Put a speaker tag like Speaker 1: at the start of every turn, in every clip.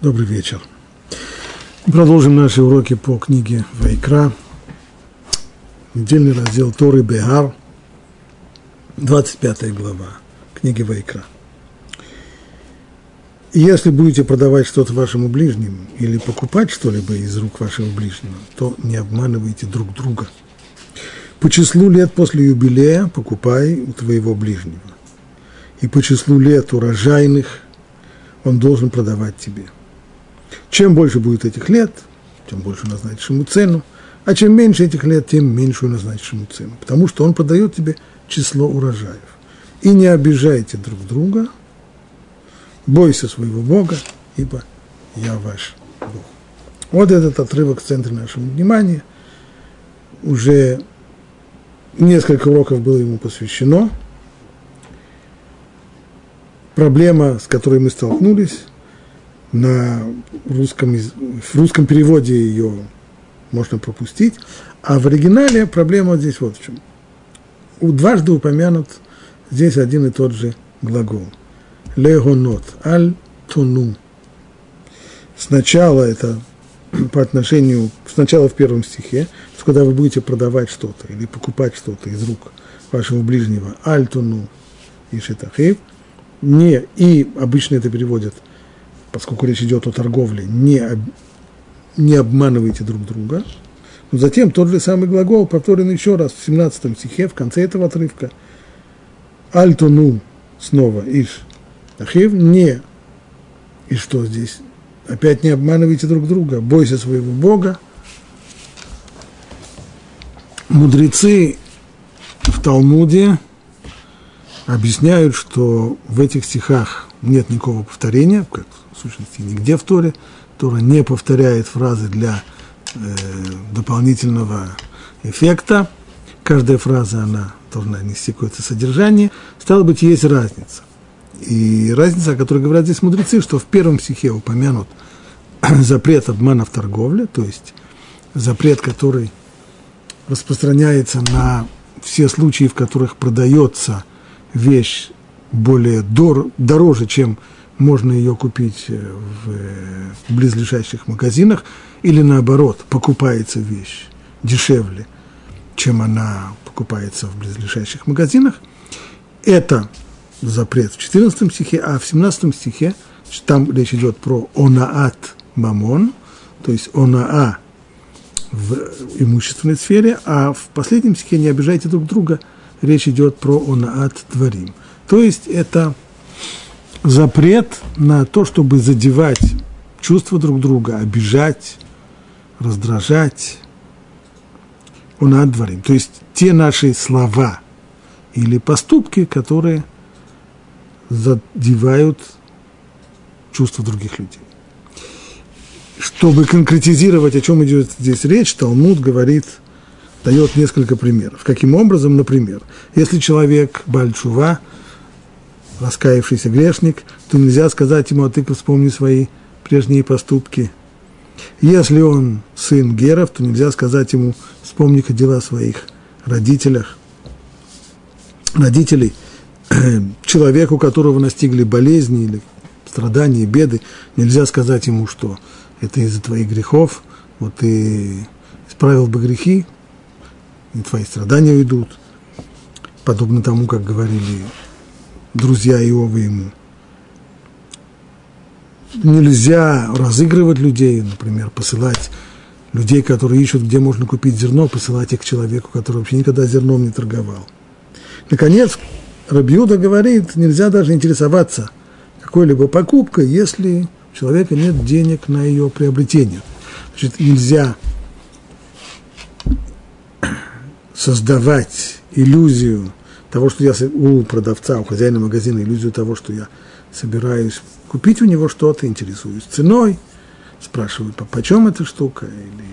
Speaker 1: Добрый вечер. Продолжим наши уроки по книге Вайкра. Недельный раздел Торы Бехар, 25 глава книги Вайкра. Если будете продавать что-то вашему ближнему или покупать что-либо из рук вашего ближнего, то не обманывайте друг друга. По числу лет после юбилея покупай у твоего ближнего. И по числу лет урожайных он должен продавать тебе – чем больше будет этих лет, тем больше назначишь ему цену, а чем меньше этих лет, тем меньшую назначишь ему цену, потому что он подает тебе число урожаев. И не обижайте друг друга, бойся своего Бога, ибо я ваш Бог. Вот этот отрывок в центре нашего внимания. Уже несколько уроков было ему посвящено. Проблема, с которой мы столкнулись – на русском, в русском переводе ее можно пропустить, а в оригинале проблема здесь вот в чем. У дважды упомянут здесь один и тот же глагол. Легонот, аль туну. Сначала это по отношению, сначала в первом стихе, когда вы будете продавать что-то или покупать что-то из рук вашего ближнего, аль туну и шитахив, не, и обычно это переводят – поскольку речь идет о торговле, не, не обманывайте друг друга. Но затем тот же самый глагол повторен еще раз в 17 стихе, в конце этого отрывка. Альтону снова иш ахив, не. И что здесь? Опять не обманывайте друг друга, бойся своего Бога. Мудрецы в Талмуде объясняют, что в этих стихах нет никакого повторения, как сущности нигде в Торе. Тора не повторяет фразы для э, дополнительного эффекта. Каждая фраза, она должна нести какое-то содержание. Стало быть, есть разница. И разница, о которой говорят здесь мудрецы, что в первом стихе упомянут запрет обмана в торговле, то есть запрет, который распространяется на все случаи, в которых продается вещь более дор, дороже, чем можно ее купить э, в близлежащих магазинах, или наоборот, покупается вещь дешевле, чем она покупается в близлежащих магазинах. Это запрет в 14 стихе, а в 17 стихе там речь идет про онаат мамон, то есть онаа в имущественной сфере, а в последнем стихе не обижайте друг друга, речь идет про онаат дворим. То есть это запрет на то, чтобы задевать чувства друг друга, обижать, раздражать. Он отдворим. То есть те наши слова или поступки, которые задевают чувства других людей. Чтобы конкретизировать, о чем идет здесь речь, Талмуд говорит, дает несколько примеров. Каким образом, например, если человек Бальчува – раскаявшийся грешник, то нельзя сказать ему, а ты вспомни свои прежние поступки. Если он сын Геров, то нельзя сказать ему, вспомни-ка дела своих родителях, родителей. Человеку, которого настигли болезни или страдания, беды, нельзя сказать ему, что это из-за твоих грехов, вот ты исправил бы грехи, и твои страдания уйдут. Подобно тому, как говорили друзья Иова ему. Нельзя разыгрывать людей, например, посылать людей, которые ищут, где можно купить зерно, посылать их к человеку, который вообще никогда зерном не торговал. Наконец, Рабиуда говорит, нельзя даже интересоваться какой-либо покупкой, если у человека нет денег на ее приобретение. Значит, нельзя создавать иллюзию того, что я у продавца, у хозяина магазина, иллюзию того, что я собираюсь купить у него что-то, интересуюсь ценой, спрашиваю, по почем эта штука, или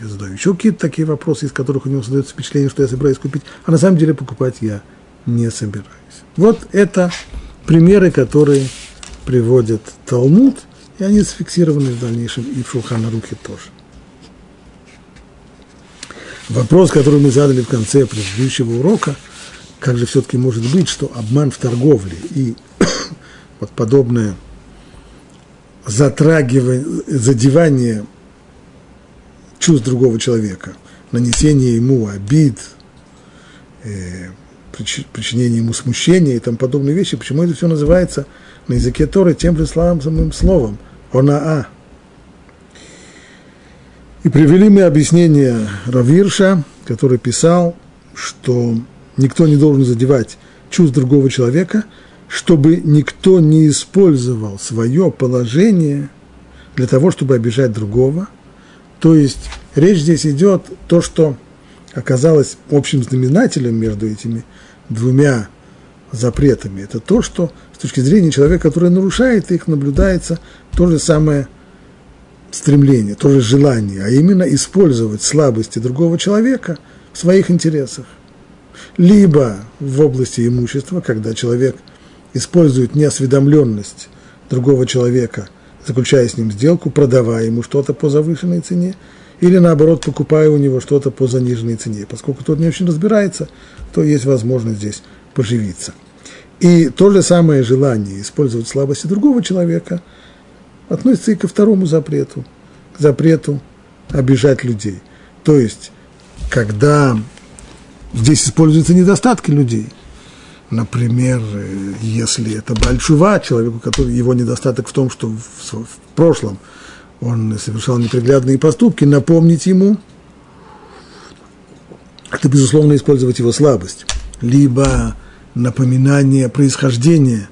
Speaker 1: я задаю еще какие-то такие вопросы, из которых у него создается впечатление, что я собираюсь купить, а на самом деле покупать я не собираюсь. Вот это примеры, которые приводит Талмуд, и они зафиксированы в дальнейшем и в Шулхана Рухе тоже. Вопрос, который мы задали в конце предыдущего урока – как же все-таки может быть, что обман в торговле и вот подобное затрагивание, задевание чувств другого человека, нанесение ему обид, э, причинение ему смущения и тому подобные вещи, почему это все называется на языке Торы тем же самым словом «онаа». И привели мы объяснение Равирша, который писал, что никто не должен задевать чувств другого человека, чтобы никто не использовал свое положение для того, чтобы обижать другого. То есть речь здесь идет то, что оказалось общим знаменателем между этими двумя запретами. Это то, что с точки зрения человека, который нарушает их, наблюдается то же самое – стремление, тоже желание, а именно использовать слабости другого человека в своих интересах. Либо в области имущества, когда человек использует неосведомленность другого человека, заключая с ним сделку, продавая ему что-то по завышенной цене, или наоборот, покупая у него что-то по заниженной цене. Поскольку тот не очень разбирается, то есть возможность здесь поживиться. И то же самое желание использовать слабости другого человека – относится и ко второму запрету, к запрету обижать людей. То есть, когда здесь используются недостатки людей, например, если это большува, человеку, который его недостаток в том, что в, в прошлом он совершал неприглядные поступки, напомнить ему, это, безусловно, использовать его слабость, либо напоминание происхождения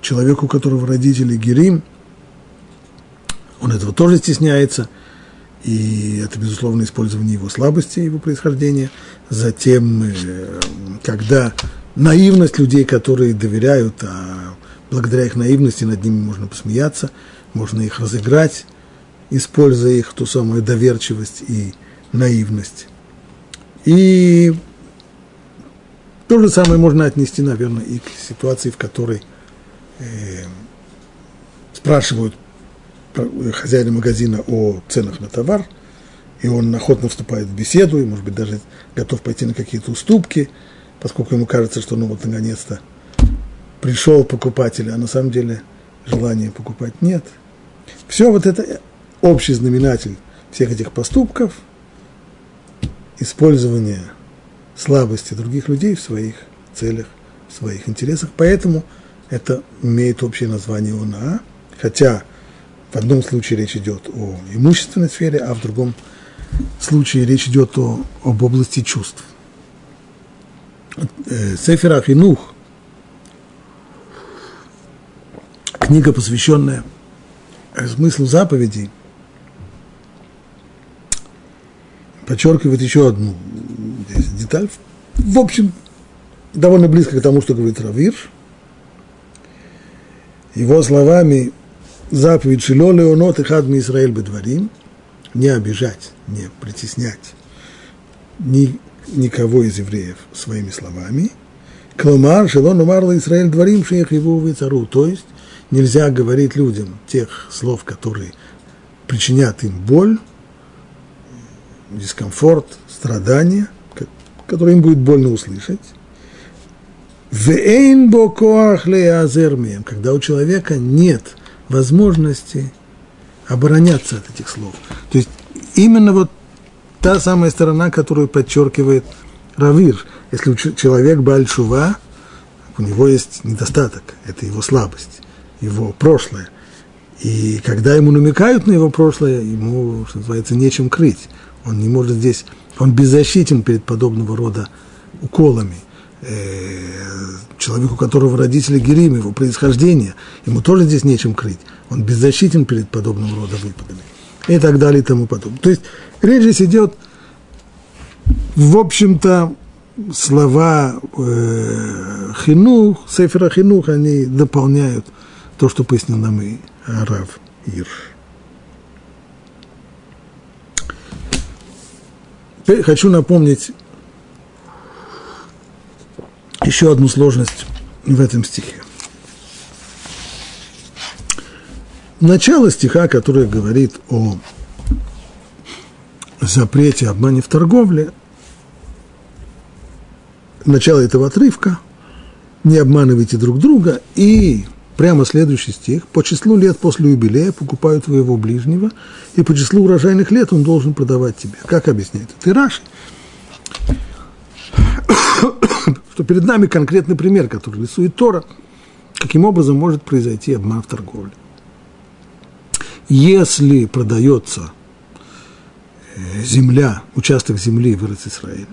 Speaker 1: человеку, у которого родители Герим – он этого тоже стесняется, и это, безусловно, использование его слабости, его происхождения. Затем, э, когда наивность людей, которые доверяют, а благодаря их наивности над ними можно посмеяться, можно их разыграть, используя их ту самую доверчивость и наивность. И то же самое можно отнести, наверное, и к ситуации, в которой э, спрашивают хозяина магазина о ценах на товар, и он охотно вступает в беседу, и, может быть, даже готов пойти на какие-то уступки, поскольку ему кажется, что, ну, вот, наконец-то пришел покупатель, а на самом деле желания покупать нет. Все вот это общий знаменатель всех этих поступков, использование слабости других людей в своих целях, в своих интересах. Поэтому это имеет общее название ОНА, хотя в одном случае речь идет о имущественной сфере, а в другом случае речь идет о, об области чувств. Э, Сефер Ахинух, книга, посвященная смыслу заповедей, подчеркивает еще одну деталь. В общем, довольно близко к тому, что говорит Равир. Его словами – заповедь Шило Леонот и Хадми Израиль Бедварим, не обижать, не притеснять ни, никого из евреев своими словами. Кломар, Шило Нумарла Израиль Дворим, Шех его цару. То есть нельзя говорить людям тех слов, которые причинят им боль, дискомфорт, страдания, которые им будет больно услышать. Когда у человека нет – возможности обороняться от этих слов. То есть именно вот та самая сторона, которую подчеркивает Равир. Если человек Бальшува, у него есть недостаток, это его слабость, его прошлое. И когда ему намекают на его прошлое, ему, что называется, нечем крыть. Он не может здесь, он беззащитен перед подобного рода уколами – Человеку, у которого родители Герим, его происхождение, ему тоже здесь нечем крыть. Он беззащитен перед подобным рода выпадами. И так далее и тому подобное. То есть речь здесь идет, в общем-то, слова э, хинух, сефера хинух, они дополняют то, что пояснил нам и Рав Ирш. Хочу напомнить еще одну сложность в этом стихе. Начало стиха, которое говорит о запрете обмане в торговле, начало этого отрывка, не обманывайте друг друга, и прямо следующий стих. По числу лет после юбилея покупаю твоего ближнего, и по числу урожайных лет он должен продавать тебе. Как объясняет это? И Раши. Что перед нами конкретный пример, который рисует Тора, каким образом может произойти обман в торговле. Если продается э, земля, участок земли в Израиль,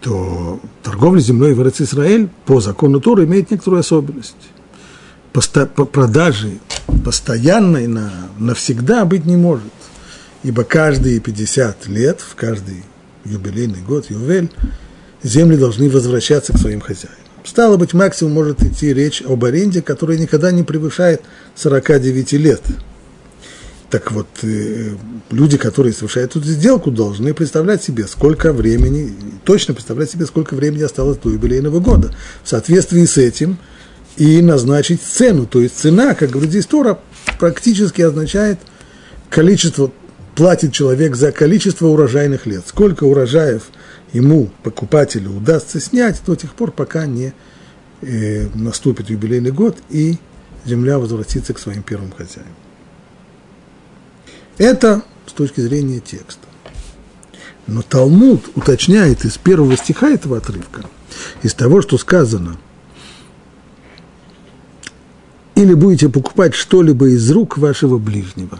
Speaker 1: то торговля землей в Израиль по закону Тора имеет некоторую особенность. Посто, по продажи постоянной на, навсегда быть не может. Ибо каждые 50 лет, в каждый юбилейный год, ювель, земли должны возвращаться к своим хозяинам. Стало быть, максимум может идти речь об аренде, которая никогда не превышает 49 лет. Так вот, э, люди, которые совершают эту сделку, должны представлять себе, сколько времени, точно представлять себе, сколько времени осталось до юбилейного года. В соответствии с этим и назначить цену. То есть цена, как говорит здесь Тора, практически означает количество, платит человек за количество урожайных лет. Сколько урожаев ему, покупателю, удастся снять до тех пор, пока не э, наступит юбилейный год и земля возвратится к своим первым хозяевам. Это с точки зрения текста. Но Талмуд уточняет из первого стиха этого отрывка, из того, что сказано, или будете покупать что-либо из рук вашего ближнего.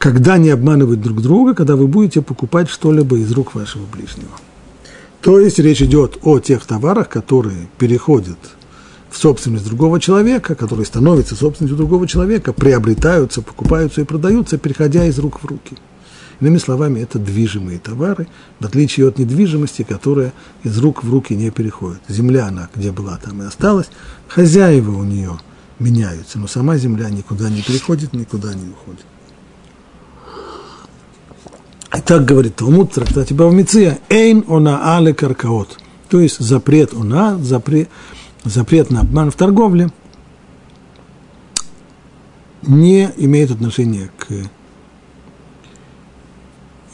Speaker 1: Когда не обманывать друг друга, когда вы будете покупать что-либо из рук вашего ближнего. То есть речь идет о тех товарах, которые переходят – в собственность другого человека, которые становятся собственностью другого человека, приобретаются, покупаются и продаются, переходя из рук в руки. Иными словами, это движимые товары, в отличие от недвижимости, которая из рук в руки не переходит. Земля, она где была, там и осталась, хозяева у нее меняются, но сама земля никуда не переходит, никуда не уходит. И так говорит Талмуд в трактате Бавмиция, «Эйн она але каркаот», то есть запрет она, запрет, запрет на обман в торговле не имеет отношения к,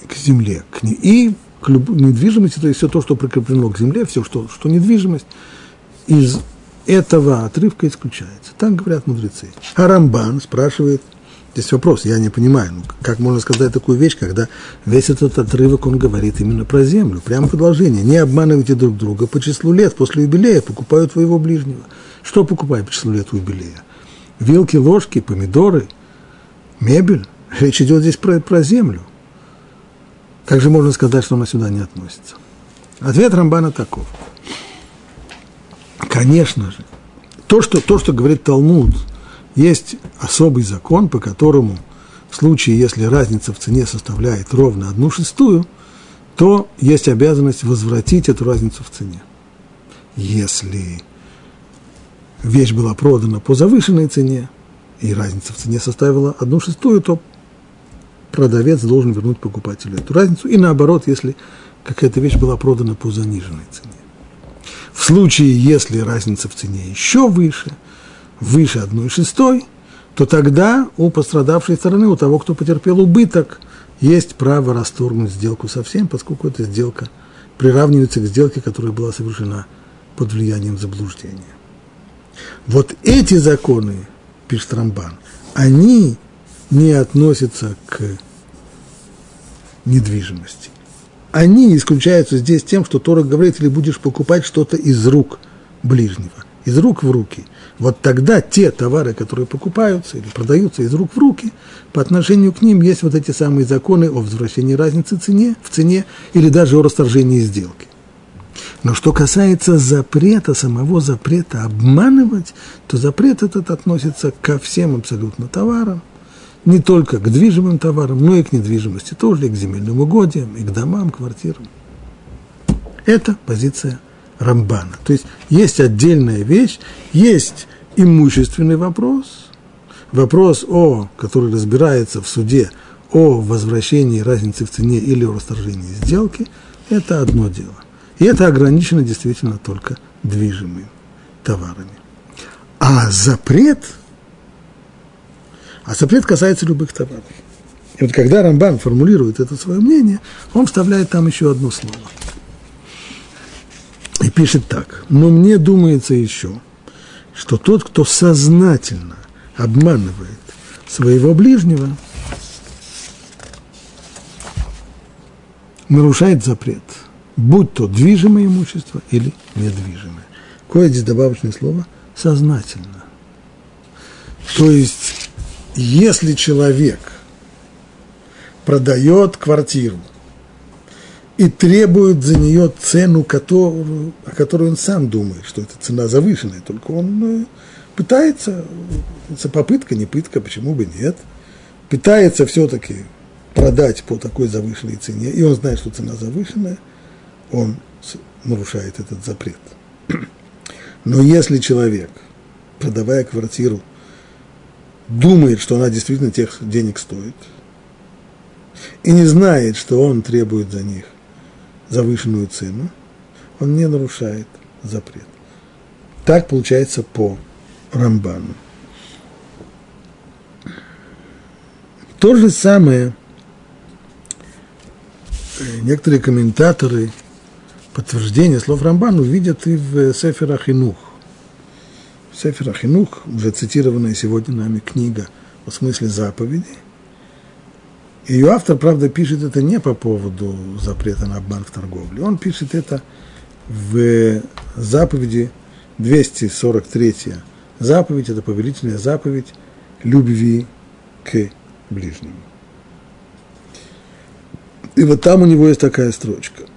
Speaker 1: к земле к, и к недвижимости, то есть все то, что прикреплено к земле, все, что, что недвижимость, из этого отрывка исключается. Так говорят мудрецы. А Рамбан спрашивает – Здесь вопрос, я не понимаю, ну, как можно сказать такую вещь, когда весь этот отрывок, он говорит именно про землю. Прямо продолжение. Не обманывайте друг друга по числу лет. После юбилея покупают твоего ближнего. Что покупают по числу лет юбилея? Вилки, ложки, помидоры, мебель. Речь идет здесь про, про землю. Как же можно сказать, что она сюда не относится? Ответ Рамбана таков. Конечно же, то, что, то, что говорит Талмуд – есть особый закон, по которому в случае, если разница в цене составляет ровно одну шестую, то есть обязанность возвратить эту разницу в цене. Если вещь была продана по завышенной цене, и разница в цене составила одну шестую, то продавец должен вернуть покупателю эту разницу. И наоборот, если какая-то вещь была продана по заниженной цене. В случае, если разница в цене еще выше – выше одной шестой, то тогда у пострадавшей стороны, у того, кто потерпел убыток, есть право расторгнуть сделку совсем, поскольку эта сделка приравнивается к сделке, которая была совершена под влиянием заблуждения. Вот эти законы, пишет Рамбан, они не относятся к недвижимости. Они исключаются здесь тем, что Тора говорит, или будешь покупать что-то из рук ближнего, из рук в руки – вот тогда те товары, которые покупаются или продаются из рук в руки, по отношению к ним есть вот эти самые законы о возвращении разницы цене, в цене или даже о расторжении сделки. Но что касается запрета, самого запрета обманывать, то запрет этот относится ко всем абсолютно товарам, не только к движимым товарам, но и к недвижимости тоже, и к земельным угодьям, и к домам, квартирам. Это позиция Рамбана. То есть есть отдельная вещь, есть имущественный вопрос, вопрос, о, который разбирается в суде о возвращении разницы в цене или о расторжении сделки, это одно дело. И это ограничено действительно только движимыми товарами. А запрет, а запрет касается любых товаров. И вот когда Рамбан формулирует это свое мнение, он вставляет там еще одно слово – пишет так. Но мне думается еще, что тот, кто сознательно обманывает своего ближнего, нарушает запрет, будь то движимое имущество или недвижимое. Какое здесь добавочное слово? Сознательно. То есть, если человек продает квартиру и требует за нее цену, которую, о которой он сам думает, что эта цена завышенная, только он э, пытается, это попытка, не пытка, почему бы нет, пытается все-таки продать по такой завышенной цене, и он знает, что цена завышенная, он нарушает этот запрет. Но если человек, продавая квартиру, думает, что она действительно тех денег стоит, и не знает, что он требует за них завышенную цену, он не нарушает запрет. Так получается по Рамбану. То же самое э, некоторые комментаторы подтверждения слов Рамбану видят и в Сефера Хинух. Сефер Ахинух, уже цитированная сегодня нами книга о смысле заповеди. Ее автор, правда, пишет это не по поводу запрета на обман в торговле. Он пишет это в заповеди 243 заповедь, это повелительная заповедь любви к ближнему. И вот там у него есть такая строчка –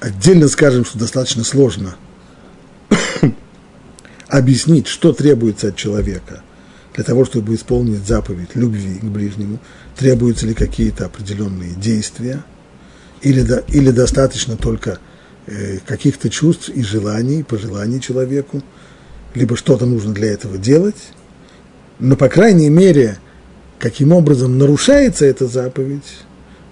Speaker 1: Отдельно скажем, что достаточно сложно объяснить, что требуется от человека для того, чтобы исполнить заповедь любви к ближнему, требуются ли какие-то определенные действия, или, до, или достаточно только э, каких-то чувств и желаний, пожеланий человеку, либо что-то нужно для этого делать, но, по крайней мере, каким образом нарушается эта заповедь,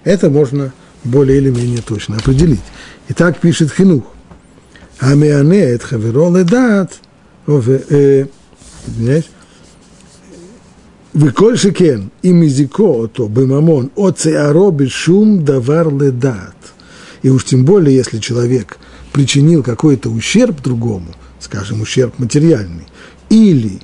Speaker 1: это можно более или менее точно определить. И так пишет Хинух. Амиане эт хаверо ледат, э, извиняюсь, Веколь шикен, и мизико ото бемамон, оцеаро шум давар ледат. И уж тем более, если человек причинил какой-то ущерб другому, скажем, ущерб материальный, или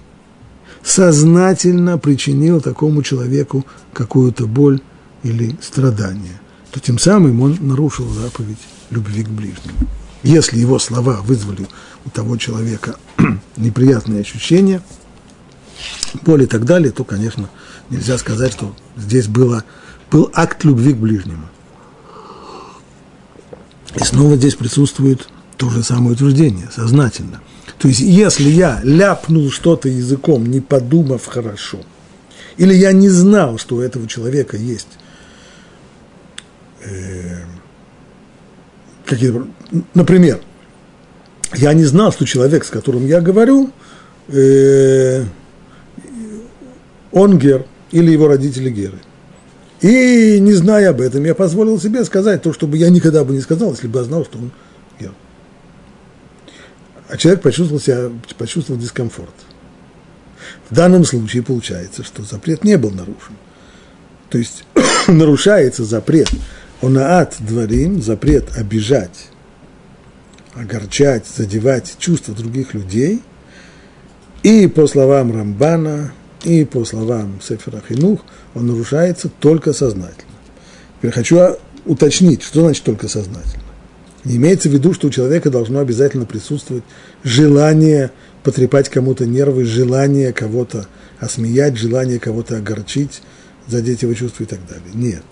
Speaker 1: сознательно причинил такому человеку какую-то боль или страдание, то тем самым он нарушил заповедь любви к ближнему. Если его слова вызвали у того человека неприятные ощущения – боль и так далее, то, конечно, нельзя сказать, что здесь было, был акт любви к ближнему. И снова здесь присутствует то же самое утверждение, сознательно. То есть, если я ляпнул что-то языком, не подумав хорошо, или я не знал, что у этого человека есть э, какие, например, я не знал, что человек, с которым я говорю, э, он гер или его родители геры. И не зная об этом, я позволил себе сказать то, что бы я никогда бы не сказал, если бы я знал, что он гер. А человек почувствовал себя, почувствовал дискомфорт. В данном случае получается, что запрет не был нарушен. То есть нарушается запрет Онаат дворим, запрет обижать, огорчать, задевать чувства других людей. И по словам Рамбана, и по словам Сефера Хинух, он нарушается только сознательно. Теперь хочу уточнить, что значит только сознательно. Не имеется в виду, что у человека должно обязательно присутствовать желание потрепать кому-то нервы, желание кого-то осмеять, желание кого-то огорчить, задеть его чувства и так далее. Нет.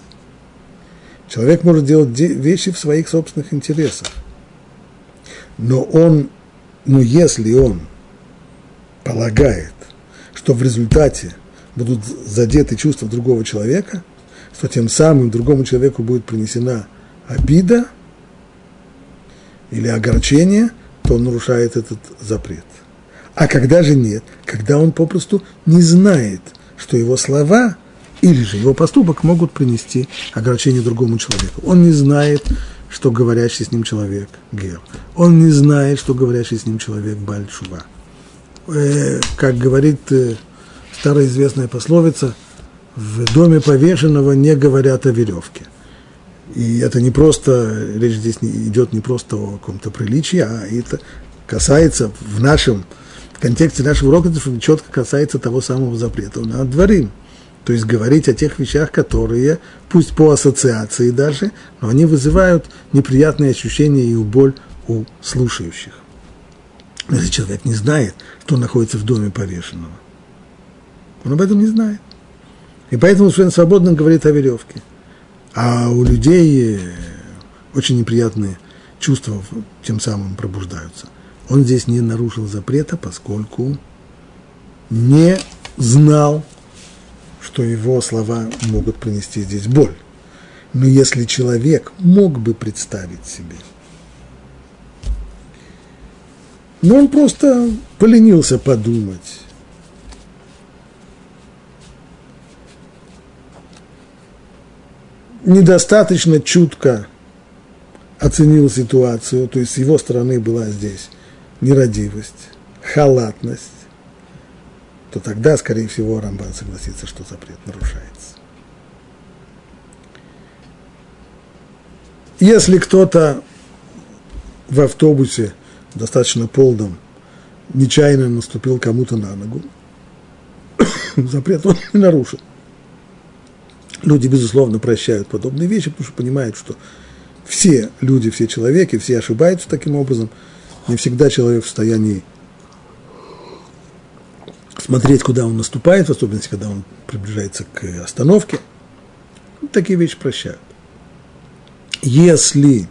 Speaker 1: Человек может делать вещи в своих собственных интересах. Но он, но если он полагает, что в результате будут задеты чувства другого человека, что тем самым другому человеку будет принесена обида или огорчение, то он нарушает этот запрет. А когда же нет? Когда он попросту не знает, что его слова или же его поступок могут принести огорчение другому человеку. Он не знает, что говорящий с ним человек гер. Он не знает, что говорящий с ним человек бальчува. Э, как говорит э, старая известная пословица, в доме повешенного не говорят о веревке. И это не просто, речь здесь не, идет не просто о каком-то приличии, а это касается в нашем в контексте нашего урока, четко касается того самого запрета на дворим. То есть говорить о тех вещах, которые, пусть по ассоциации даже, но они вызывают неприятные ощущения и боль у слушающих. Если человек не знает, что находится в доме повешенного, он об этом не знает. И поэтому совершенно свободно говорит о веревке. А у людей э, очень неприятные чувства тем самым пробуждаются. Он здесь не нарушил запрета, поскольку не знал, что его слова могут принести здесь боль. Но если человек мог бы представить себе, но он просто поленился подумать, недостаточно чутко оценил ситуацию, то есть с его стороны была здесь нерадивость, халатность, то тогда, скорее всего, Рамбан согласится, что запрет нарушается. Если кто-то в автобусе достаточно полном нечаянно наступил кому-то на ногу, запрет он не нарушил. Люди, безусловно, прощают подобные вещи, потому что понимают, что все люди, все человеки, все ошибаются таким образом. Не всегда человек в состоянии смотреть, куда он наступает, в особенности, когда он приближается к остановке. Такие вещи прощают. Если,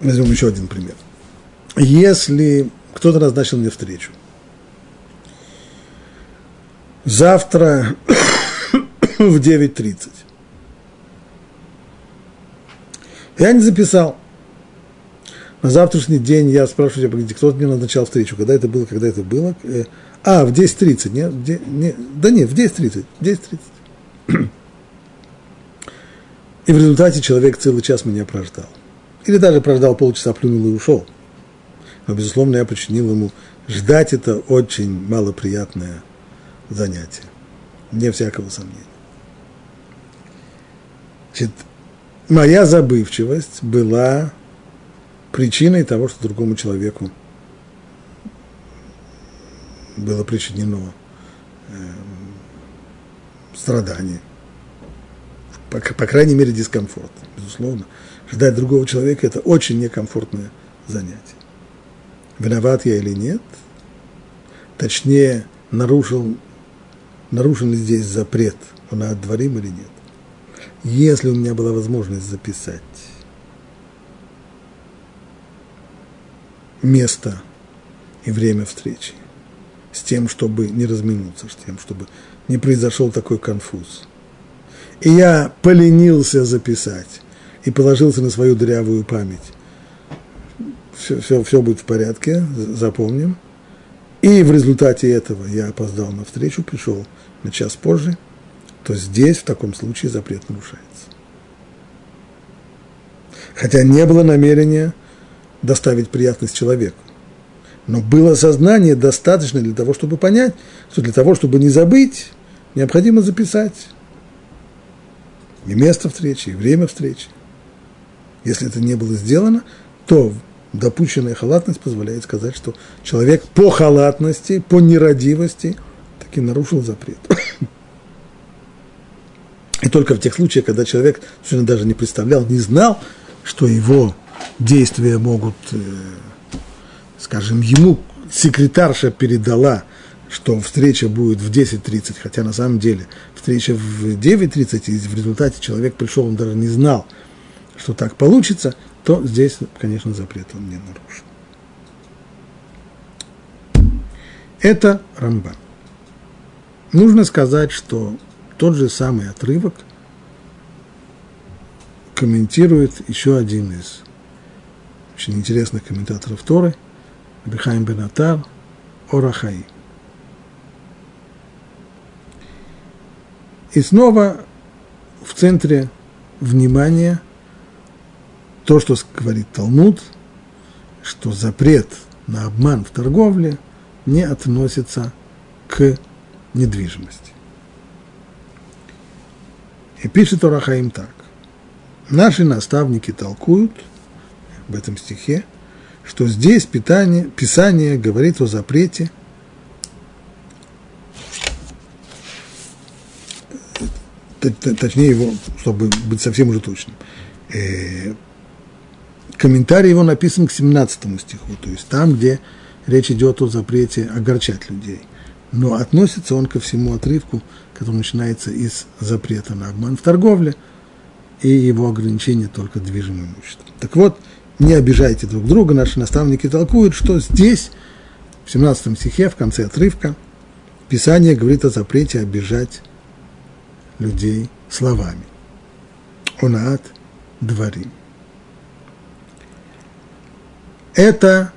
Speaker 1: возьмем еще один пример, если кто-то назначил мне встречу, завтра в 9.30, я не записал – на завтрашний день я спрашиваю тебя, кто мне назначал встречу, когда это было, когда это было. Э, а, в 10.30, нет, в 10, не, да нет, в 10.30, 10.30. И в результате человек целый час меня прождал. Или даже прождал полчаса, плюнул и ушел. Но, безусловно, я починил ему ждать это очень малоприятное занятие. Не всякого сомнения. Значит, моя забывчивость была причиной того, что другому человеку было причинено э, страдание. По, по крайней мере, дискомфорт, безусловно. Ждать другого человека – это очень некомфортное занятие. Виноват я или нет? Точнее, нарушил, нарушен ли здесь запрет, он отдворим или нет? Если у меня была возможность записать место и время встречи, с тем, чтобы не разминуться, с тем, чтобы не произошел такой конфуз. И я поленился записать и положился на свою дырявую память. Все, все, все будет в порядке, запомним. И в результате этого я опоздал на встречу, пришел на час позже, то здесь в таком случае запрет нарушается. Хотя не было намерения – доставить приятность человеку. Но было сознание достаточно для того, чтобы понять, что для того, чтобы не забыть, необходимо записать и место встречи, и время встречи. Если это не было сделано, то допущенная халатность позволяет сказать, что человек по халатности, по нерадивости таки нарушил запрет. И только в тех случаях, когда человек совершенно даже не представлял, не знал, что его действия могут, э, скажем, ему секретарша передала, что встреча будет в 10.30, хотя на самом деле встреча в 9.30, и в результате человек пришел, он даже не знал, что так получится, то здесь, конечно, запрет он не нарушен. Это Рамбан. Нужно сказать, что тот же самый отрывок комментирует еще один из очень интересных комментаторов Торы, Бихайм Бенатар, Орахаи. И снова в центре внимания то, что говорит Талмуд, что запрет на обман в торговле не относится к недвижимости. И пишет Орахаим так. Наши наставники толкуют в этом стихе, что здесь питание, Писание говорит о запрете точнее его, чтобы быть совсем уже точным. Комментарий его написан к 17 стиху, то есть там, где речь идет о запрете огорчать людей. Но относится он ко всему отрывку, который начинается из запрета на обман в торговле и его ограничения только движимым имуществом. Так вот, не обижайте друг друга, наши наставники толкуют, что здесь, в 17 стихе, в конце отрывка, Писание говорит о запрете обижать людей словами. Онаат дворим. Это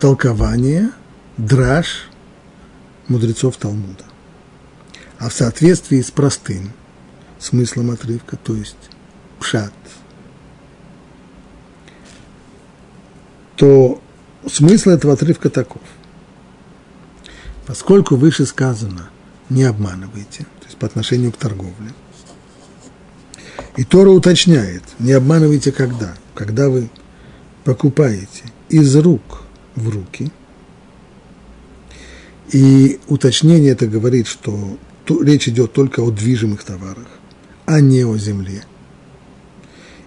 Speaker 1: толкование, драж мудрецов Талмуда. А в соответствии с простым смыслом отрывка, то есть пшат, то смысл этого отрывка таков. Поскольку выше сказано «не обманывайте», то есть по отношению к торговле, и Тора уточняет, не обманывайте когда, когда вы покупаете из рук в руки. И уточнение это говорит, что речь идет только о движимых товарах, а не о земле.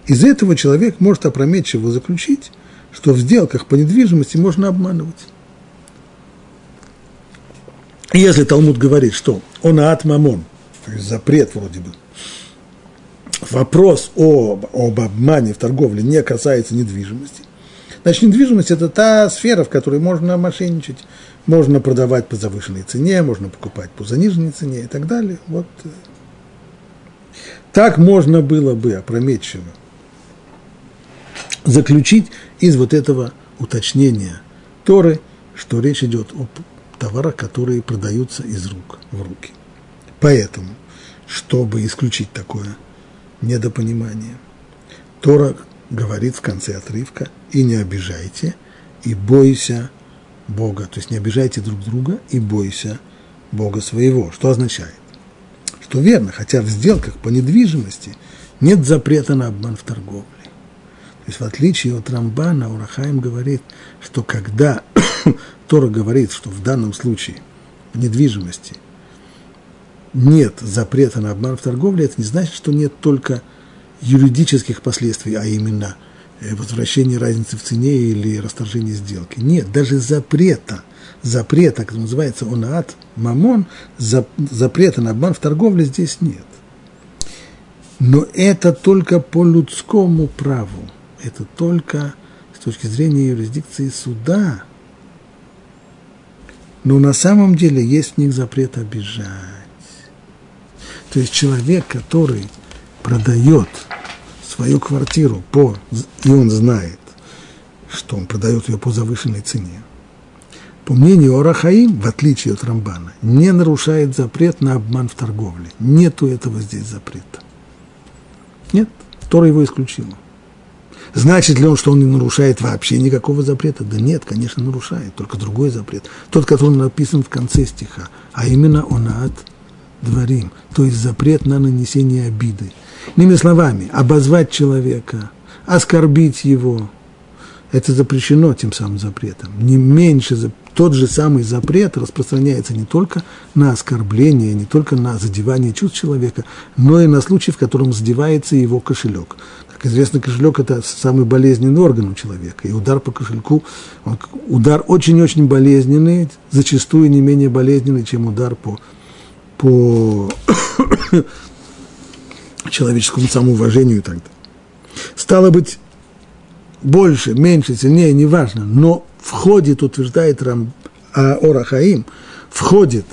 Speaker 1: Из этого человек может опрометчиво заключить, что в сделках по недвижимости можно обманывать. Если Талмуд говорит, что он ат мамон, то есть запрет вроде бы, вопрос об, об обмане в торговле не касается недвижимости, значит, недвижимость – это та сфера, в которой можно мошенничать, можно продавать по завышенной цене, можно покупать по заниженной цене и так далее. Вот. Так можно было бы опрометчиво заключить из вот этого уточнения Торы, что речь идет о товарах, которые продаются из рук в руки. Поэтому, чтобы исключить такое недопонимание, Тора говорит в конце отрывка «и не обижайте, и бойся Бога». То есть не обижайте друг друга и бойся Бога своего. Что означает? Что верно, хотя в сделках по недвижимости нет запрета на обман в торговле. То есть в отличие от Рамбана, Урахаим говорит, что когда Тора говорит, что в данном случае в недвижимости нет запрета на обман в торговле, это не значит, что нет только юридических последствий, а именно э, возвращение разницы в цене или расторжение сделки. Нет, даже запрета, запрета, как называется онаат, мамон, запрета на обман в торговле здесь нет. Но это только по людскому праву это только с точки зрения юрисдикции суда. Но на самом деле есть в них запрет обижать. То есть человек, который продает свою квартиру по, и он знает, что он продает ее по завышенной цене, по мнению Орахаим, в отличие от Рамбана, не нарушает запрет на обман в торговле. Нету этого здесь запрета. Нет, Тора его исключила. Значит ли он, что он не нарушает вообще никакого запрета? Да нет, конечно, нарушает, только другой запрет. Тот, который написан в конце стиха, а именно он от дворим, то есть запрет на нанесение обиды. Иными словами, обозвать человека, оскорбить его, это запрещено тем самым запретом. Не меньше, тот же самый запрет распространяется не только на оскорбление, не только на задевание чувств человека, но и на случай, в котором задевается его кошелек. Как известно, кошелек – это самый болезненный орган у человека. И удар по кошельку, удар очень-очень болезненный, зачастую не менее болезненный, чем удар по, по человеческому самоуважению и так далее. Стало быть, больше, меньше, сильнее, неважно, но входит, утверждает Рам, а, Орахаим, входит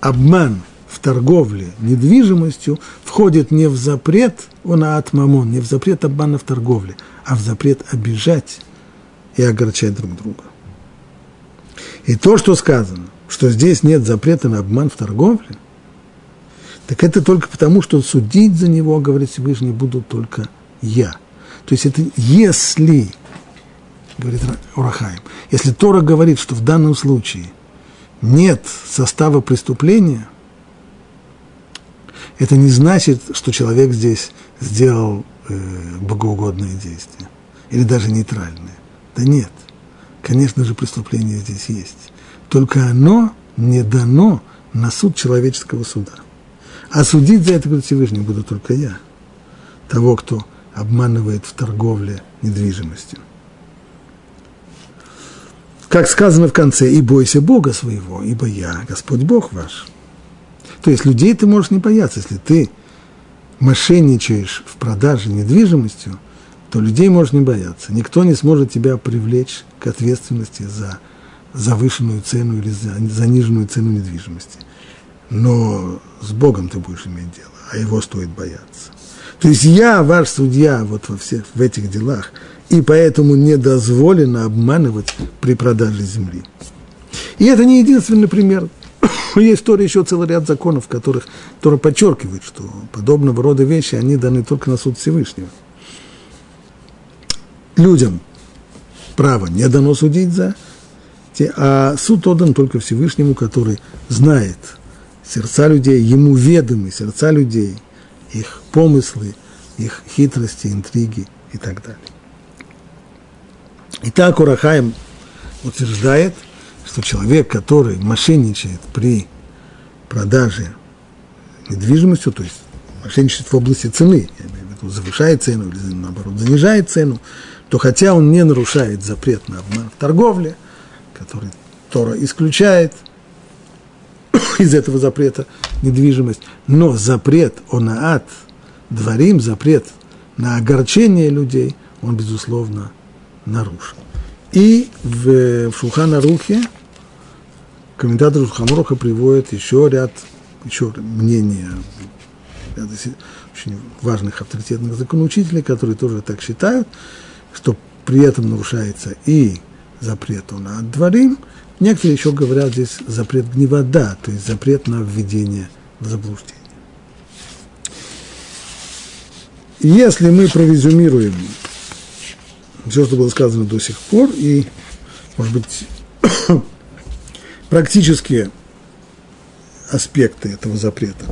Speaker 1: обман в торговле недвижимостью входит не в запрет, он от мамон, не в запрет обмана в торговле, а в запрет обижать и огорчать друг друга. И то, что сказано, что здесь нет запрета на обман в торговле, так это только потому, что судить за него, говорит Всевышний, буду только я. То есть это если, говорит Урахаем, если Тора говорит, что в данном случае нет состава преступления – это не значит, что человек здесь сделал э, богоугодное действие или даже нейтральное. Да нет, конечно же, преступление здесь есть. Только оно не дано на суд человеческого суда. А судить за это, говорит Всевышний, буду только я. Того, кто обманывает в торговле недвижимостью. Как сказано в конце, и бойся Бога своего, ибо я, Господь Бог ваш. То есть людей ты можешь не бояться, если ты мошенничаешь в продаже недвижимостью, то людей можешь не бояться. Никто не сможет тебя привлечь к ответственности за завышенную цену или за заниженную цену недвижимости. Но с Богом ты будешь иметь дело, а его стоит бояться. То есть я ваш судья вот во всех в этих делах – и поэтому не дозволено обманывать при продаже земли. И это не единственный пример. Есть тоже еще целый ряд законов, в которых Тора подчеркивает, что подобного рода вещи, они даны только на суд Всевышнего. Людям право не дано судить за, а суд отдан только Всевышнему, который знает сердца людей, ему ведомы сердца людей, их помыслы, их хитрости, интриги и так далее. Итак, Урахаем утверждает, что человек, который мошенничает при продаже недвижимости, то есть мошенничает в области цены, я имею в виду, завышает цену или наоборот занижает цену, то хотя он не нарушает запрет на обман в торговле, который Тора исключает из этого запрета недвижимость, но запрет он ад дворим, запрет на огорчение людей, он, безусловно, нарушен. И в, в Шулхана Рухе комментатор Шулханоруха приводит еще ряд, еще мнения ряд очень важных авторитетных законоучителей, которые тоже так считают, что при этом нарушается и запрет на дворим. Некоторые еще говорят здесь запрет гневода, то есть запрет на введение в заблуждение. Если мы провизумируем все, что было сказано до сих пор, и, может быть, практические аспекты этого запрета.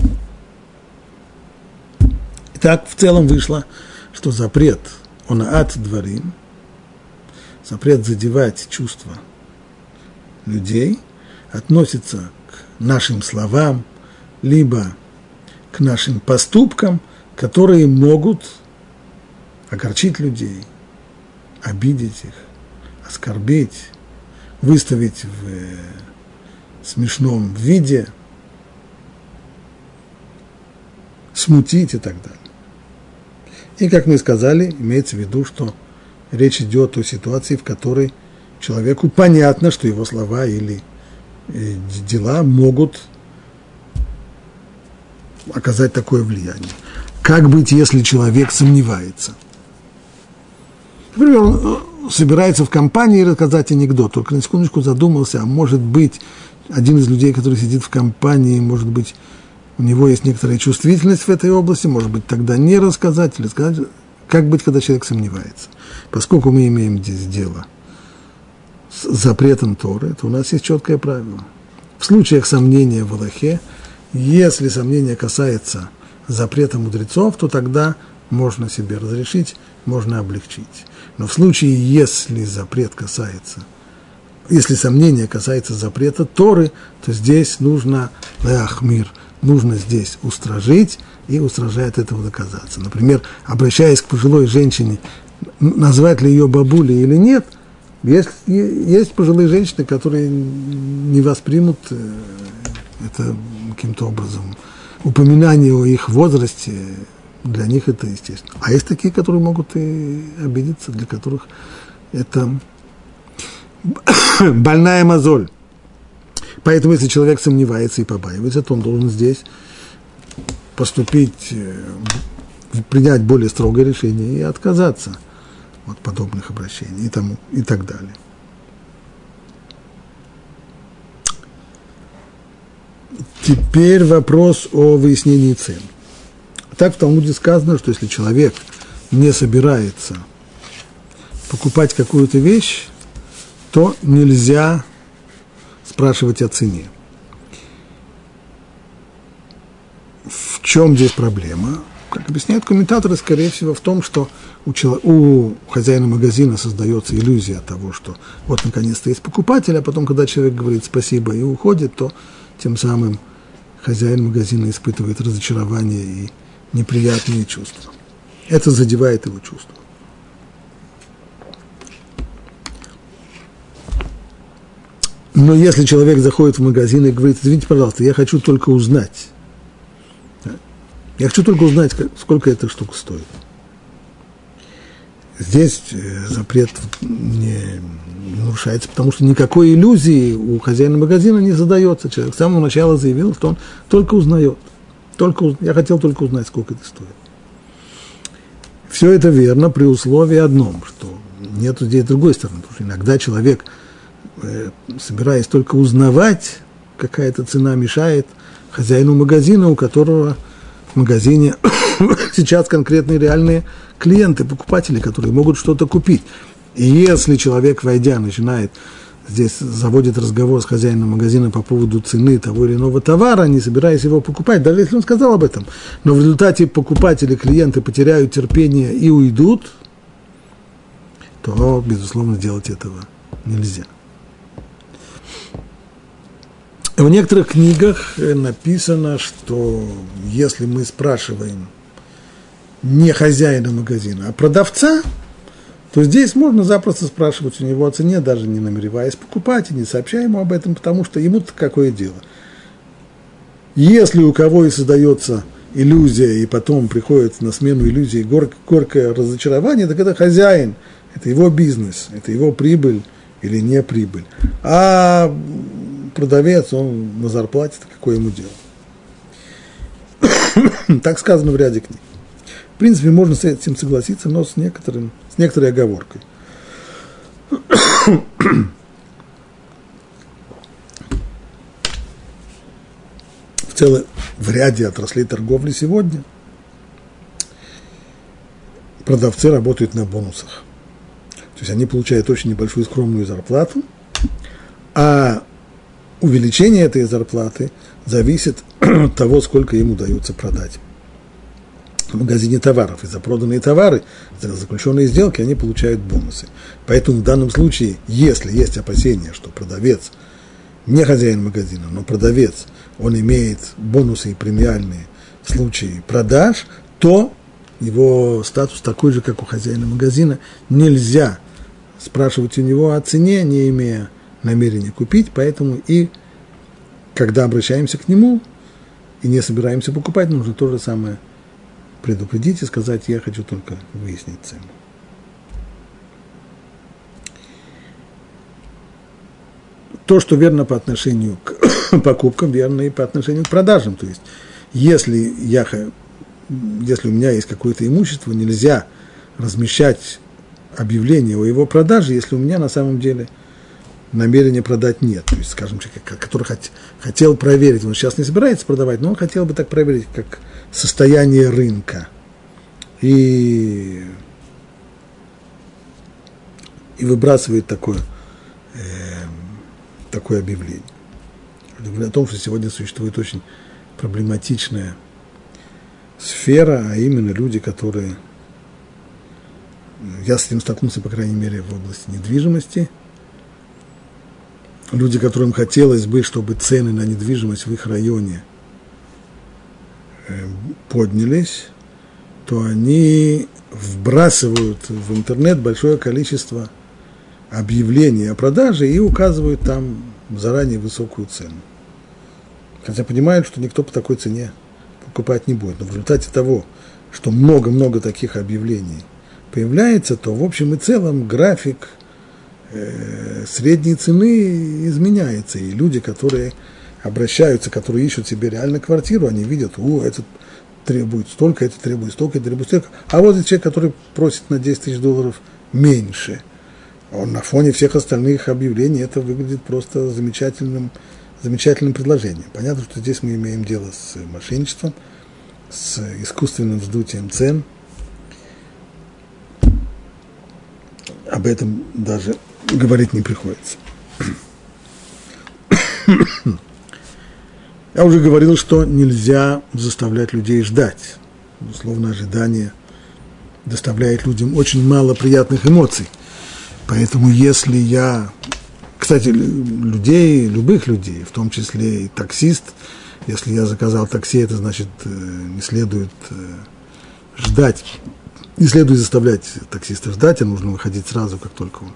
Speaker 1: Итак, в целом вышло, что запрет он ад дворим, запрет задевать чувства людей, относится к нашим словам, либо к нашим поступкам, которые могут огорчить людей – обидеть их, оскорбить, выставить в э, смешном виде, смутить и так далее. И, как мы сказали, имеется в виду, что речь идет о ситуации, в которой человеку понятно, что его слова или э, дела могут оказать такое влияние. Как быть, если человек сомневается – Например, он э, собирается в компании рассказать анекдот, только на секундочку задумался, а может быть, один из людей, который сидит в компании, может быть, у него есть некоторая чувствительность в этой области, может быть, тогда не рассказать или сказать, как быть, когда человек сомневается. Поскольку мы имеем здесь дело с запретом Торы, то у нас есть четкое правило. В случаях сомнения в Аллахе, если сомнение касается запрета мудрецов, то тогда можно себе разрешить, можно облегчить. Но в случае, если запрет касается, если сомнение касается запрета Торы, то здесь нужно леахмир, нужно здесь устражить и устражает этого доказаться. Например, обращаясь к пожилой женщине, назвать ли ее бабулей или нет, есть, есть пожилые женщины, которые не воспримут э, это каким-то образом упоминание о их возрасте, для них это естественно. А есть такие, которые могут и обидеться, для которых это больная мозоль. Поэтому, если человек сомневается и побаивается, то он должен здесь поступить, э, принять более строгое решение и отказаться от подобных обращений и, тому, и так далее. Теперь вопрос о выяснении цен. Так в Талмуде сказано, что если человек не собирается покупать какую-то вещь, то нельзя спрашивать о цене. В чем здесь проблема? Как объясняют комментаторы, скорее всего, в том, что у, чело... у хозяина магазина создается иллюзия того, что вот наконец-то есть покупатель, а потом, когда человек говорит спасибо и уходит, то тем самым хозяин магазина испытывает разочарование и неприятные чувства. Это задевает его чувства. Но если человек заходит в магазин и говорит, извините, пожалуйста, я хочу только узнать, я хочу только узнать, сколько эта штука стоит. Здесь э, запрет не нарушается, потому что никакой иллюзии у хозяина магазина не задается. Человек с самого начала заявил, что он только узнает. Только, я хотел только узнать, сколько это стоит. Все это верно при условии одном, что нет здесь другой стороны. Потому что иногда человек, э, собираясь только узнавать, какая-то цена мешает хозяину магазина, у которого магазине сейчас конкретные реальные клиенты, покупатели, которые могут что-то купить. И если человек, войдя, начинает здесь заводит разговор с хозяином магазина по поводу цены того или иного товара, не собираясь его покупать, даже если он сказал об этом, но в результате покупатели, клиенты потеряют терпение и уйдут, то, безусловно, делать этого нельзя. В некоторых книгах написано, что если мы спрашиваем не хозяина магазина, а продавца, то здесь можно запросто спрашивать у него о цене, даже не намереваясь покупать и не сообщая ему об этом, потому что ему-то какое дело. Если у кого и создается иллюзия, и потом приходит на смену иллюзии гор, горькое разочарование, так это хозяин, это его бизнес, это его прибыль или не прибыль. А продавец, он на зарплате, какое ему дело. так сказано в ряде книг. В принципе, можно с этим согласиться, но с, некоторым, с некоторой оговоркой. в целом, в ряде отраслей торговли сегодня продавцы работают на бонусах. То есть они получают очень небольшую скромную зарплату, а увеличение этой зарплаты зависит от того, сколько им удается продать в магазине товаров. И за проданные товары, за заключенные сделки, они получают бонусы. Поэтому в данном случае, если есть опасение, что продавец не хозяин магазина, но продавец, он имеет бонусы и премиальные в случае продаж, то его статус такой же, как у хозяина магазина. Нельзя спрашивать у него о цене, не имея намерения купить, поэтому и когда обращаемся к нему и не собираемся покупать, нужно то же самое предупредить и сказать, я хочу только выяснить цену. То, что верно по отношению к покупкам, верно и по отношению к продажам. То есть, если, я, если у меня есть какое-то имущество, нельзя размещать объявление о его продаже, если у меня на самом деле – намерения продать нет. То есть, скажем, человек, который хот, хотел проверить, он сейчас не собирается продавать, но он хотел бы так проверить, как состояние рынка. И, и выбрасывает такое, э, такое объявление. Говорит о том, что сегодня существует очень проблематичная сфера, а именно люди, которые... Я с этим столкнулся, по крайней мере, в области недвижимости – люди, которым хотелось бы, чтобы цены на недвижимость в их районе э, поднялись, то они вбрасывают в интернет большое количество объявлений о продаже и указывают там заранее высокую цену. Хотя понимают, что никто по такой цене покупать не будет. Но в результате того, что много-много таких объявлений появляется, то в общем и целом график – средней цены изменяется. И люди, которые обращаются, которые ищут себе реально квартиру, они видят, о, этот требует столько, это требует столько, это требует столько. А вот человек, который просит на 10 тысяч долларов меньше, он на фоне всех остальных объявлений это выглядит просто замечательным, замечательным предложением. Понятно, что здесь мы имеем дело с мошенничеством, с искусственным вздутием цен. Об этом даже говорить не приходится. Я уже говорил, что нельзя заставлять людей ждать. Условно, ожидание доставляет людям очень мало приятных эмоций. Поэтому если я, кстати, людей, любых людей, в том числе и таксист, если я заказал такси, это значит э, не следует э, ждать, не следует заставлять таксиста ждать, а нужно выходить сразу, как только он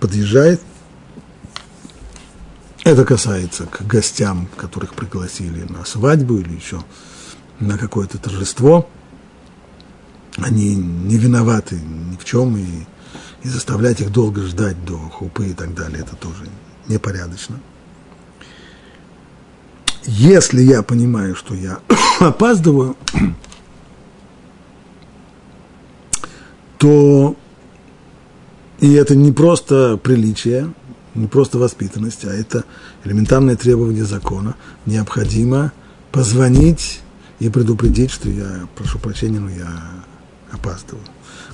Speaker 1: подъезжает. Это касается к гостям, которых пригласили на свадьбу или еще на какое-то торжество. Они не виноваты ни в чем, и, и заставлять их долго ждать до хупы и так далее, это тоже непорядочно. Если я понимаю, что я опаздываю, то и это не просто приличие, не просто воспитанность, а это элементарное требование закона. Необходимо позвонить и предупредить, что я прошу прощения, но я опаздываю.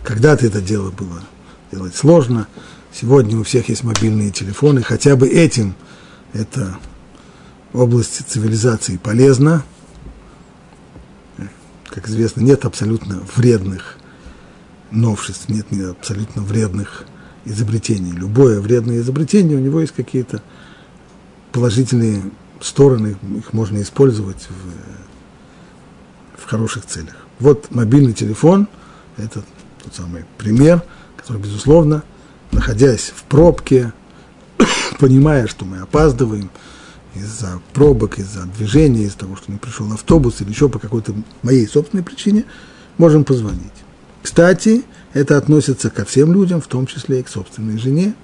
Speaker 1: Когда-то это дело было делать сложно. Сегодня у всех есть мобильные телефоны. Хотя бы этим это область цивилизации полезна. Как известно, нет абсолютно вредных новшеств, нет абсолютно вредных изобретений. Любое вредное изобретение, у него есть какие-то положительные стороны, их можно использовать в, в хороших целях. Вот мобильный телефон – это тот самый пример, который, безусловно, находясь в пробке, понимая, что мы опаздываем из-за пробок, из-за движения, из-за того, что не пришел автобус или еще по какой-то моей собственной причине, можем позвонить. Кстати, это относится ко всем людям, в том числе и к собственной жене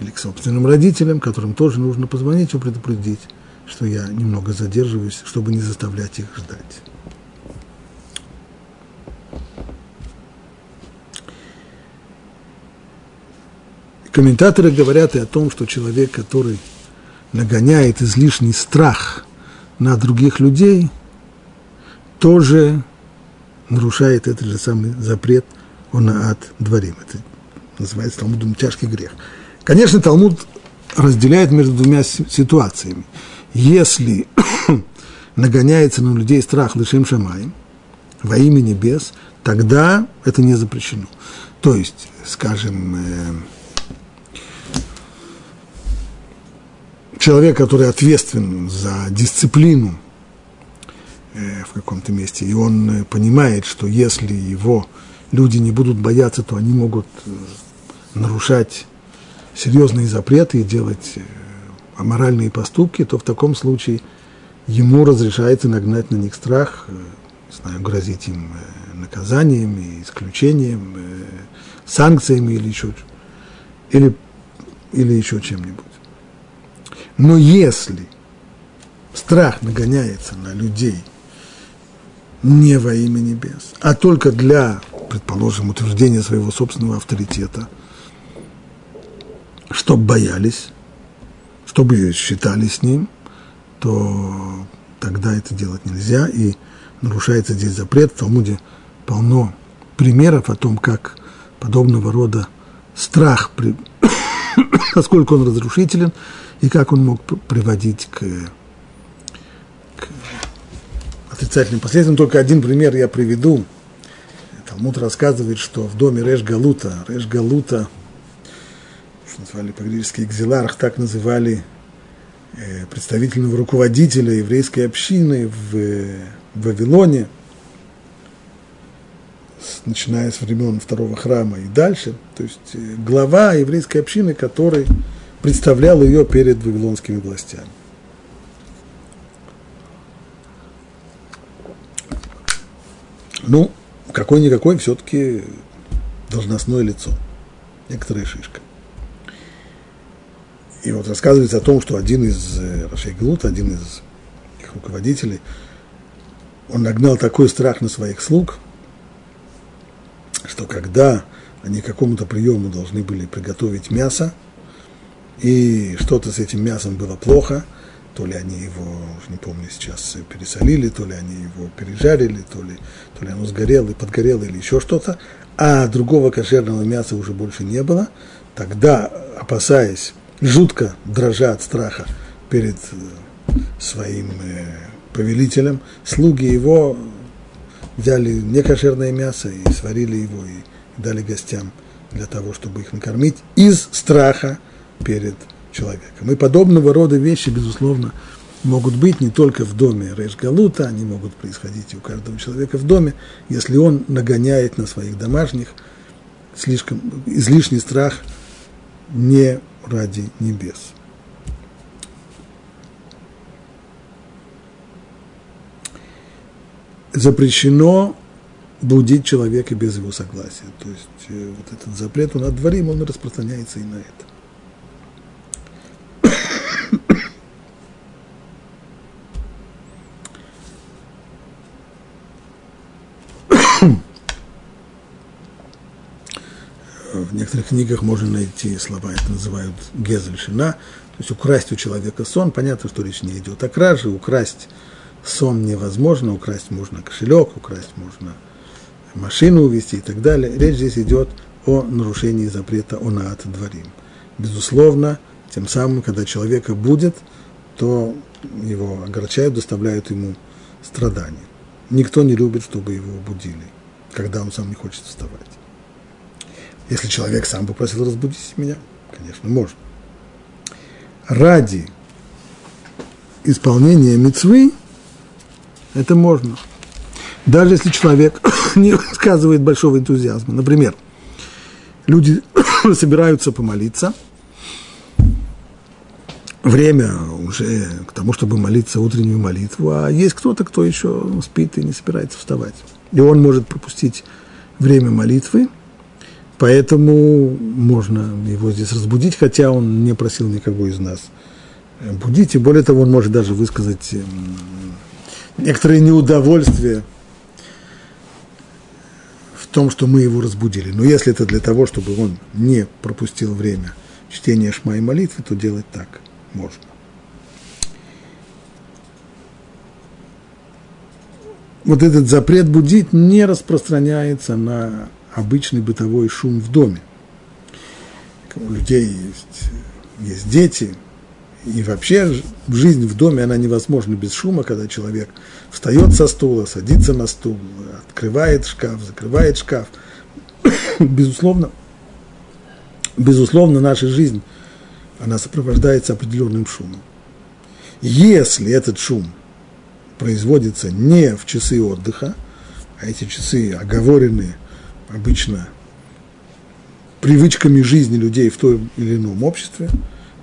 Speaker 1: или к собственным родителям, которым тоже нужно позвонить и предупредить, что я немного задерживаюсь, чтобы не заставлять их ждать. Комментаторы говорят и о том, что человек, который нагоняет излишний страх на других людей, тоже нарушает этот же самый запрет – он от дворим. Это называется Талмудом тяжкий грех. Конечно, Талмуд разделяет между двумя ситуациями. Если нагоняется на людей страх лишим шамаем, во имя небес, тогда это не запрещено. То есть, скажем, э, человек, который ответственен за дисциплину э, в каком-то месте, и он э, понимает, что если его люди не будут бояться, то они могут э, нарушать серьезные запреты и делать э, аморальные поступки, то в таком случае ему разрешается нагнать на них страх, э, не знаю, грозить им наказаниями, исключением, санкциями или еще, или, или еще чем-нибудь. Но если страх нагоняется на людей не во имя небес, а только для предположим, утверждение своего собственного авторитета, чтобы боялись, чтобы считали с ним, то тогда это делать нельзя, и нарушается здесь запрет. В Талмуде полно примеров о том, как подобного рода страх, насколько он разрушителен, и как он мог приводить к, к отрицательным последствиям. Только один пример я приведу – Талмуд рассказывает, что в доме Реш Галута, Реш Галута, что назвали по-гречески Экзиларх, так называли э, представительного руководителя еврейской общины в, в Вавилоне, начиная с времен второго храма и дальше, то есть э, глава еврейской общины, который представлял ее перед вавилонскими властями. Ну, какой-никакой все-таки должностное лицо, некоторая шишка. И вот рассказывается о том, что один из э, Рашей Галут, один из их руководителей, он нагнал такой страх на своих слуг, что когда они какому-то приему должны были приготовить мясо, и что-то с этим мясом было плохо – то ли они его, уже не помню сейчас, пересолили, то ли они его пережарили, то ли, то ли оно сгорело подгорело или еще что-то, а другого кошерного мяса уже больше не было, тогда, опасаясь, жутко дрожа от страха перед э, своим э, повелителям. Слуги его взяли некошерное мясо и сварили его и дали гостям для того, чтобы их накормить из страха перед человеком. И подобного рода вещи, безусловно, могут быть не только в доме Рейшгалута, они могут происходить и у каждого человека в доме, если он нагоняет на своих домашних слишком, излишний страх не ради небес. Запрещено будить человека без его согласия. То есть э, вот этот запрет, он от дворим, он распространяется и на это. В некоторых книгах можно найти слова, это называют гезельшина, то есть украсть у человека сон. Понятно, что речь не идет о краже, украсть сон невозможно, украсть можно кошелек, украсть можно машину увезти и так далее. Речь здесь идет о нарушении запрета онаат дворим. Безусловно, тем самым, когда человека будет, то его огорчают, доставляют ему страдания. Никто не любит, чтобы его будили, когда он сам не хочет вставать. Если человек сам попросил разбудить меня, конечно, можно. Ради исполнения мецвы это можно. Даже если человек не высказывает большого энтузиазма. Например, люди собираются помолиться, время уже к тому, чтобы молиться утреннюю молитву, а есть кто-то, кто еще спит и не собирается вставать. И он может пропустить время молитвы, поэтому можно его здесь разбудить, хотя он не просил никого из нас будить, и более того, он может даже высказать некоторое неудовольствие в том, что мы его разбудили. Но если это для того, чтобы он не пропустил время чтения шма и молитвы, то делать так можно. Вот этот запрет будить не распространяется на обычный бытовой шум в доме. У людей есть, есть дети, и вообще жизнь в доме, она невозможна без шума, когда человек встает со стула, садится на стул, открывает шкаф, закрывает шкаф. безусловно, безусловно, наша жизнь, она сопровождается определенным шумом. Если этот шум производится не в часы отдыха, а эти часы оговорены обычно привычками жизни людей в том или ином обществе –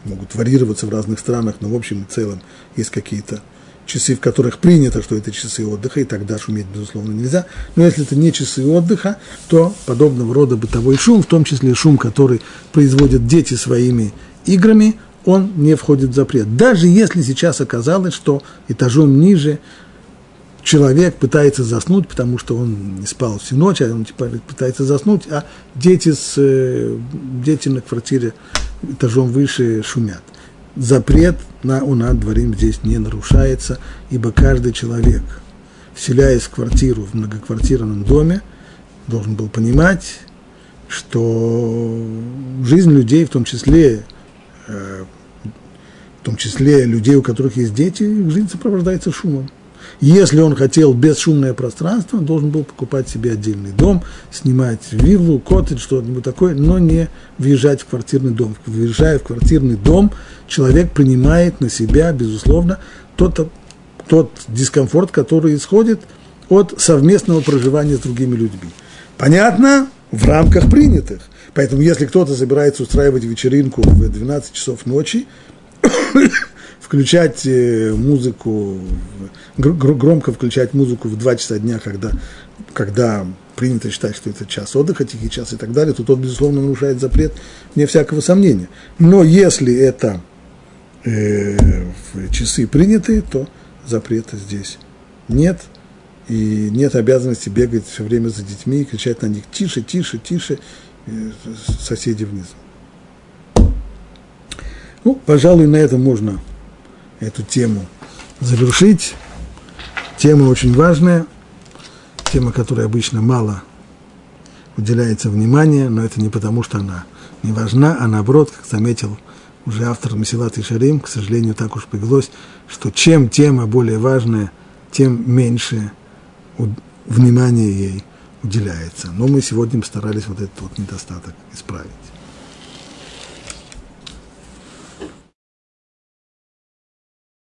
Speaker 1: могут варьироваться в разных странах, но в общем и целом есть какие-то часы, в которых принято, что это часы отдыха, и тогда шуметь, безусловно, нельзя. Но если это не часы отдыха, то подобного рода бытовой шум, в том числе шум, который производят дети своими играми, он не входит в запрет. Даже если сейчас оказалось, что этажом ниже человек пытается заснуть, потому что он не спал всю ночь, а он типа, пытается заснуть, а дети, с, э, дети на квартире этажом выше шумят. Запрет на унад дворим здесь не нарушается, ибо каждый человек, вселяясь в квартиру в многоквартирном доме, должен был понимать, что жизнь людей, в том числе, э, в том числе людей, у которых есть дети, жизнь сопровождается шумом. Если он хотел бесшумное пространство, он должен был покупать себе отдельный дом, снимать виллу, коттедж, что-нибудь такое, но не въезжать в квартирный дом. Въезжая в квартирный дом, человек принимает на себя, безусловно, тот, тот дискомфорт, который исходит от совместного проживания с другими людьми. Понятно? В рамках принятых. Поэтому, если кто-то собирается устраивать вечеринку в 12 часов ночи, включать э, музыку, громко включать музыку в 2 часа дня, когда, когда принято считать, что это час отдыха, тихий час и так далее, то тот, безусловно, нарушает запрет, вне всякого сомнения. Но если это э, часы приняты, то запрета здесь нет, и нет обязанности бегать все время за детьми и кричать на них «тише, тише, тише», э, соседи внизу. Ну, пожалуй, на этом можно эту тему завершить. Тема очень важная, тема, которой обычно мало уделяется внимания, но это не потому, что она не важна, а наоборот, как заметил уже автор Месилат и Шарим, к сожалению, так уж повелось, что чем тема более важная, тем меньше внимания ей уделяется. Но мы сегодня постарались вот этот вот недостаток исправить.